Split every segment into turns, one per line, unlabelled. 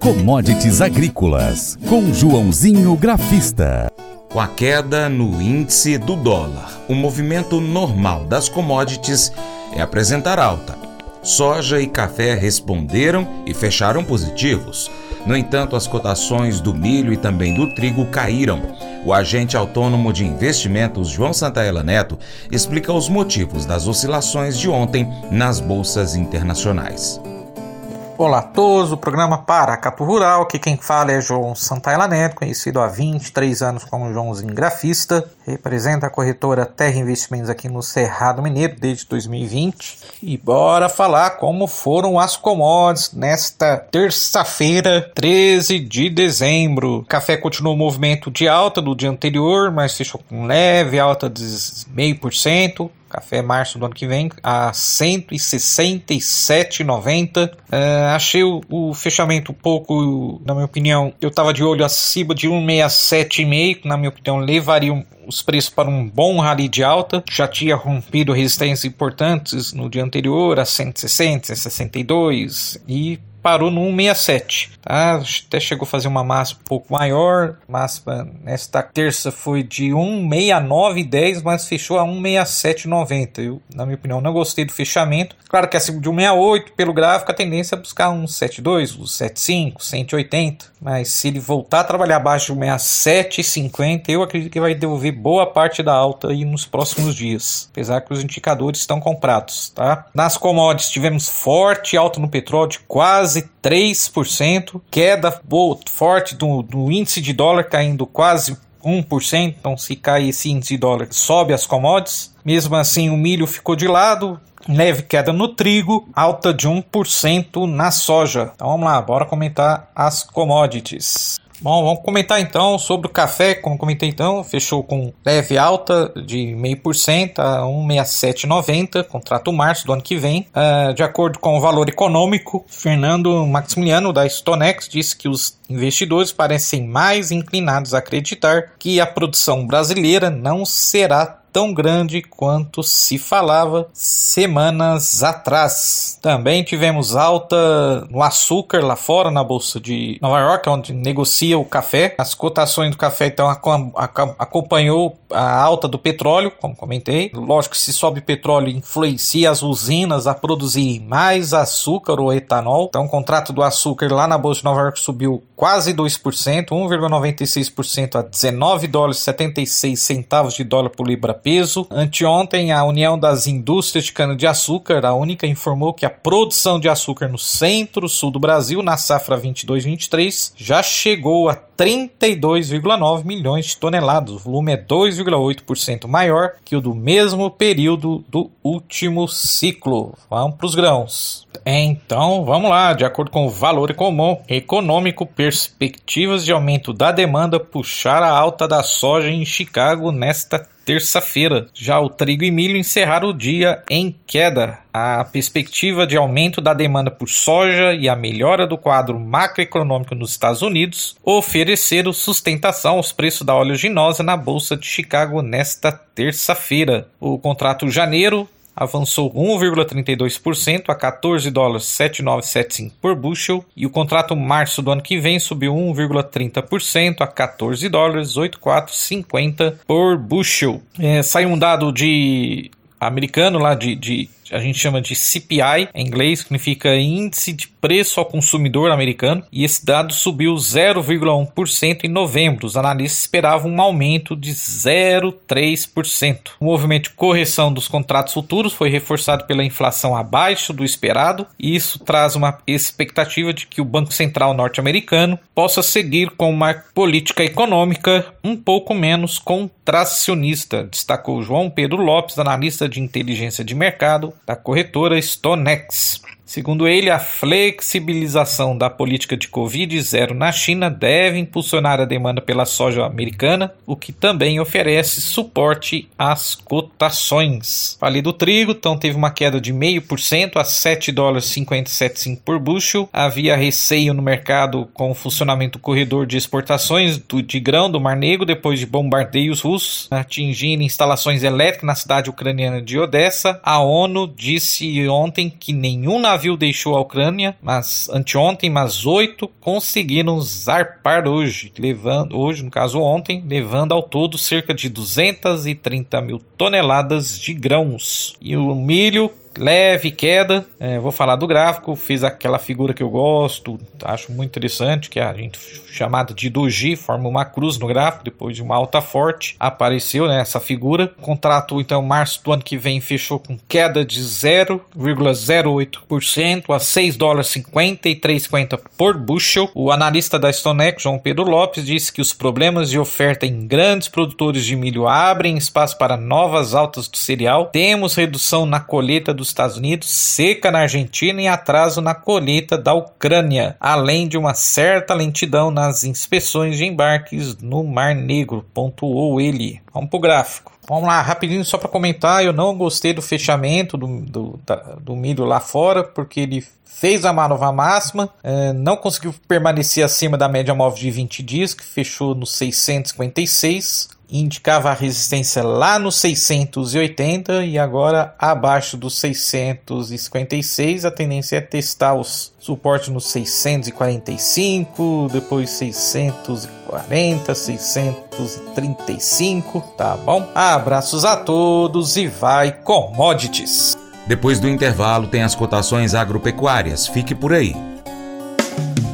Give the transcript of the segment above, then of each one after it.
Commodities Agrícolas, com Joãozinho Grafista.
Com a queda no índice do dólar, o movimento normal das commodities é apresentar alta. Soja e café responderam e fecharam positivos. No entanto, as cotações do milho e também do trigo caíram. O agente autônomo de investimentos João Santaella Neto explica os motivos das oscilações de ontem nas bolsas internacionais.
Olá a todos, o programa Paracato Rural, aqui quem fala é João Santaella Neto, conhecido há 23 anos como Joãozinho Grafista, representa a corretora Terra Investimentos aqui no Cerrado Mineiro desde 2020. E bora falar como foram as commodities nesta terça-feira, 13 de dezembro. O café continuou o movimento de alta do dia anterior, mas fechou com leve alta de 0,5%. Café março do ano que vem a 167,90. Uh, é, achei o, o, fechamento um pouco, na minha opinião, eu estava de olho acima de 167,5, na minha opinião, levaria os preços para um bom rally de alta. Já tinha rompido resistências importantes no dia anterior, a 160, 162 e parou no 167, tá? Até chegou a fazer uma máxima um pouco maior, máxima nesta terça foi de 169,10, mas fechou a 167,90. Eu, na minha opinião, não gostei do fechamento. Claro que acima de 168, pelo gráfico, a tendência é buscar 172, 175, 180, mas se ele voltar a trabalhar abaixo de 167,50, eu acredito que vai devolver boa parte da alta aí nos próximos dias, apesar que os indicadores estão comprados, tá? Nas commodities tivemos forte alta no petróleo de quase quase 3%, queda forte do, do índice de dólar caindo quase 1%, então se cai esse índice de dólar, sobe as commodities. Mesmo assim, o milho ficou de lado, leve queda no trigo, alta de 1% na soja. Então vamos lá, bora comentar as commodities. Bom, vamos comentar então sobre o café, como comentei então, fechou com leve alta de 0,5% a 1,6790, contrato março do ano que vem. Uh, de acordo com o valor econômico, Fernando Maximiliano da Stonex disse que os investidores parecem mais inclinados a acreditar que a produção brasileira não será tão grande quanto se falava semanas atrás. Também tivemos alta no açúcar lá fora, na bolsa de Nova York, onde negocia o café. As cotações do café então acompanhou a alta do petróleo, como comentei. Lógico que se sobe petróleo influencia as usinas a produzir mais açúcar ou etanol. Então o contrato do açúcar lá na bolsa de Nova York subiu quase 2%, 1,96% a 19 dólares 76 centavos de dólar por libra peso. Anteontem, a União das Indústrias de Cana-de-Açúcar, a única, informou que a produção de açúcar no centro-sul do Brasil, na safra 22-23, já chegou a 32,9 milhões de toneladas. O volume é 2,8% maior que o do mesmo período do último ciclo. Vamos para os grãos. Então, vamos lá. De acordo com o valor comum econômico, perspectivas de aumento da demanda puxaram a alta da soja em Chicago nesta terça-feira. Já o trigo e milho encerraram o dia em queda. A perspectiva de aumento da demanda por soja e a melhora do quadro macroeconômico nos Estados Unidos ofereceram sustentação aos preços da oleaginosa na Bolsa de Chicago nesta terça-feira. O contrato janeiro avançou 1,32% a 14 dólares 7975 por bushel e o contrato março do ano que vem subiu 1,30% a 14 dólares 8450 por bushel. É, saiu um dado de americano lá de, de a gente chama de CPI em inglês, significa Índice de Preço ao Consumidor Americano, e esse dado subiu 0,1% em novembro. Os analistas esperavam um aumento de 0,3%. O movimento de correção dos contratos futuros foi reforçado pela inflação abaixo do esperado, e isso traz uma expectativa de que o Banco Central norte-americano possa seguir com uma política econômica um pouco menos contracionista, destacou João Pedro Lopes, analista de inteligência de mercado da corretora StoneX. Segundo ele, a flexibilização da política de Covid-0 na China deve impulsionar a demanda pela soja americana, o que também oferece suporte às cotações. Falei do trigo, então teve uma queda de 0,5% a 7 dólares 57 por bushel. Havia receio no mercado com o funcionamento do corredor de exportações do, de grão do Mar Negro depois de bombardeios russos atingindo instalações elétricas na cidade ucraniana de Odessa. A ONU disse ontem que nenhum navio navio deixou a Ucrânia mas anteontem, mas oito conseguiram zarpar hoje, levando hoje, no caso ontem, levando ao todo cerca de 230 mil toneladas de grãos. E o milho leve queda. É, vou falar do gráfico, fiz aquela figura que eu gosto, acho muito interessante, que é a gente chamada de doji, forma uma cruz no gráfico, depois de uma alta forte, apareceu né, essa figura. Contrato, então, março do ano que vem fechou com queda de 0,08% a 6 dólares 53,50 por bushel. O analista da Stonex, João Pedro Lopes, disse que os problemas de oferta em grandes produtores de milho abrem espaço para novas altas do cereal. Temos redução na colheita dos Estados Unidos, seca na Argentina e atraso na colheita da Ucrânia, além de uma certa lentidão nas inspeções de embarques no Mar Negro, pontuou ele. Vamos para o gráfico. Vamos lá, rapidinho só para comentar. Eu não gostei do fechamento do, do, da, do milho lá fora, porque ele fez a nova máxima, é, não conseguiu permanecer acima da média móvel de 20 dias, que fechou no 656 indicava a resistência lá no 680 e agora abaixo dos 656. A tendência é testar os suportes no 645, depois 640, 635, tá bom? Abraços a todos e vai commodities.
Depois do intervalo tem as cotações agropecuárias. Fique por aí.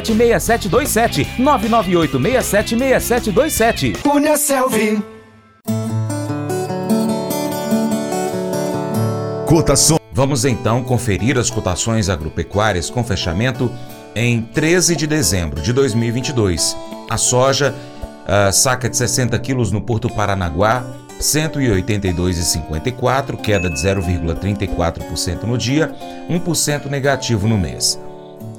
998676727. 998676727.
Cunha Selvi.
Cotação. Vamos então conferir as cotações agropecuárias com fechamento em 13 de dezembro de 2022. A soja, a saca de 60 quilos no Porto Paranaguá, 182,54, queda de 0,34% no dia, 1% negativo no mês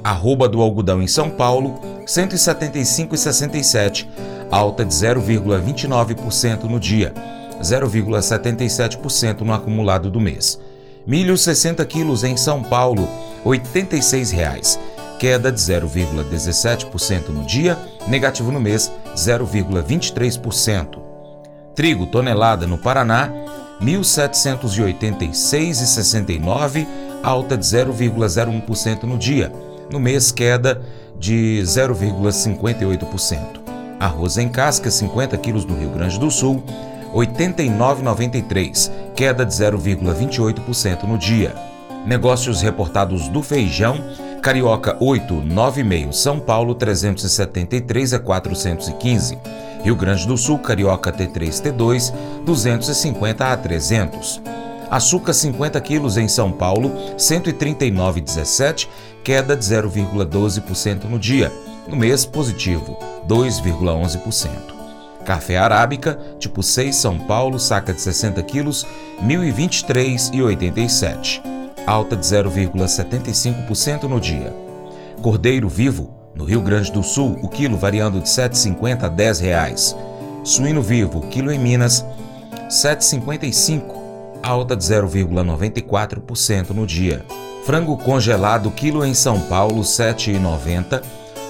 arroba do algodão em São Paulo, 175,67, alta de 0,29% no dia, 0,77% no acumulado do mês. Milho 60 quilos em São Paulo, R$ 86,00, queda de 0,17% no dia, negativo no mês, 0,23%. Trigo tonelada no Paraná, R$ 1.786,69, alta de 0,01% no dia, no mês queda de 0,58%. Arroz em casca, 50 quilos no Rio Grande do Sul, 89,93, queda de 0,28% no dia. Negócios reportados do feijão, Carioca 8, 9,5, São Paulo 373 a 415. Rio Grande do Sul, Carioca T3, T2, 250 a 300. Açúcar 50 quilos em São Paulo, 139,17, queda de 0,12% no dia. No mês, positivo, 2,11%. Café arábica, tipo 6 São Paulo, saca de 60 quilos, 1.023,87. Alta de 0,75% no dia. Cordeiro vivo, no Rio Grande do Sul, o quilo variando de 7,50 a 10 reais. Suíno vivo, quilo em Minas, 7,55 alta de 0,94% no dia. Frango congelado quilo em São Paulo, R$ 7,90.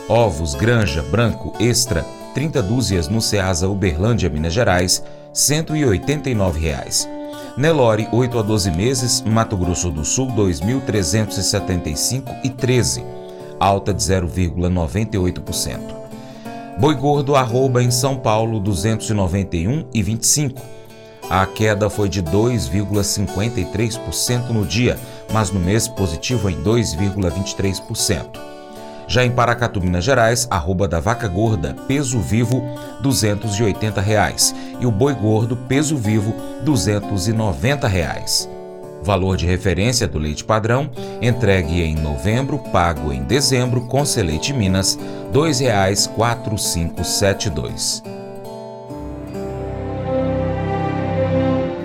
Ovos Granja Branco Extra, 30 dúzias no Ceasa Uberlândia, Minas Gerais, 189 reais. Nelore, 8 a 12 meses, Mato Grosso do Sul, 2.375 e 13, alta de 0,98%. Boi gordo arroba em São Paulo, 291 e 25, a queda foi de 2,53% no dia, mas no mês positivo em 2,23%. Já em Paracatu, Minas Gerais, arroba da vaca gorda, peso vivo, 280 reais, e o boi gordo, peso vivo, 290 reais. Valor de referência do leite padrão, entregue em novembro, pago em dezembro, com Seleite Minas, R$ 2,4572.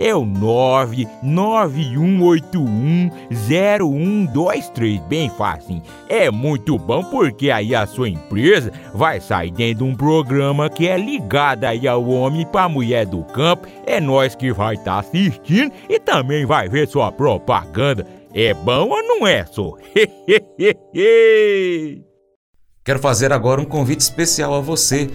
é o 991810123. Bem fácil. É muito bom porque aí a sua empresa vai sair dentro de um programa que é ligado aí ao homem para mulher do campo. É nós que vai estar tá assistindo e também vai ver sua propaganda. É bom ou não é, só?
Quero fazer agora um convite especial a você.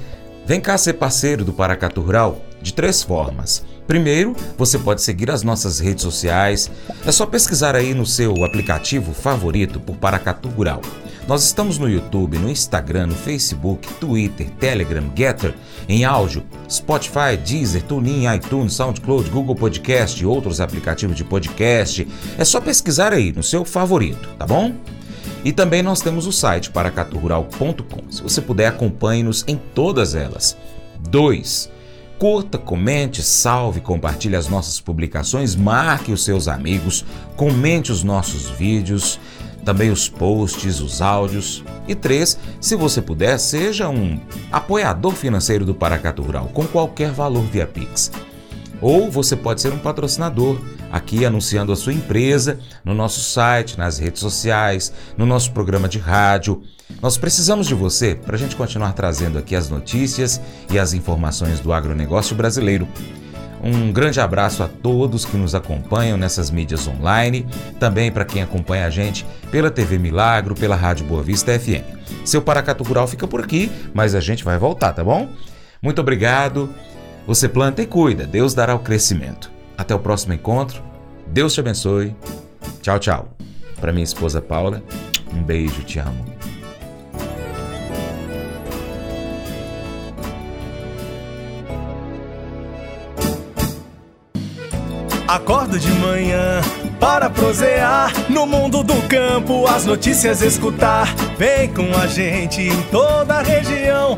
Vem cá ser parceiro do Paracatu Rural de três formas. Primeiro, você pode seguir as nossas redes sociais. É só pesquisar aí no seu aplicativo favorito por Paracatu Rural. Nós estamos no YouTube, no Instagram, no Facebook, Twitter, Telegram, Getter, em áudio, Spotify, Deezer, TuneIn, iTunes, SoundCloud, Google Podcast e outros aplicativos de podcast. É só pesquisar aí no seu favorito, tá bom? E também nós temos o site paracaturural.com. Se você puder, acompanhe-nos em todas elas. 2. Curta, comente, salve, compartilhe as nossas publicações, marque os seus amigos, comente os nossos vídeos, também os posts, os áudios. E 3. Se você puder, seja um apoiador financeiro do Paracatu Rural com qualquer valor via Pix. Ou você pode ser um patrocinador aqui anunciando a sua empresa no nosso site, nas redes sociais, no nosso programa de rádio. Nós precisamos de você para a gente continuar trazendo aqui as notícias e as informações do agronegócio brasileiro. Um grande abraço a todos que nos acompanham nessas mídias online, também para quem acompanha a gente pela TV Milagro, pela Rádio Boa Vista FM. Seu Paracatu Rural fica por aqui, mas a gente vai voltar, tá bom? Muito obrigado. Você planta e cuida, Deus dará o crescimento. Até o próximo encontro. Deus te abençoe. Tchau, tchau. Para minha esposa Paula, um beijo, te amo.
Acordo de manhã para prosear no mundo do campo, as notícias escutar. Vem com a gente em toda a região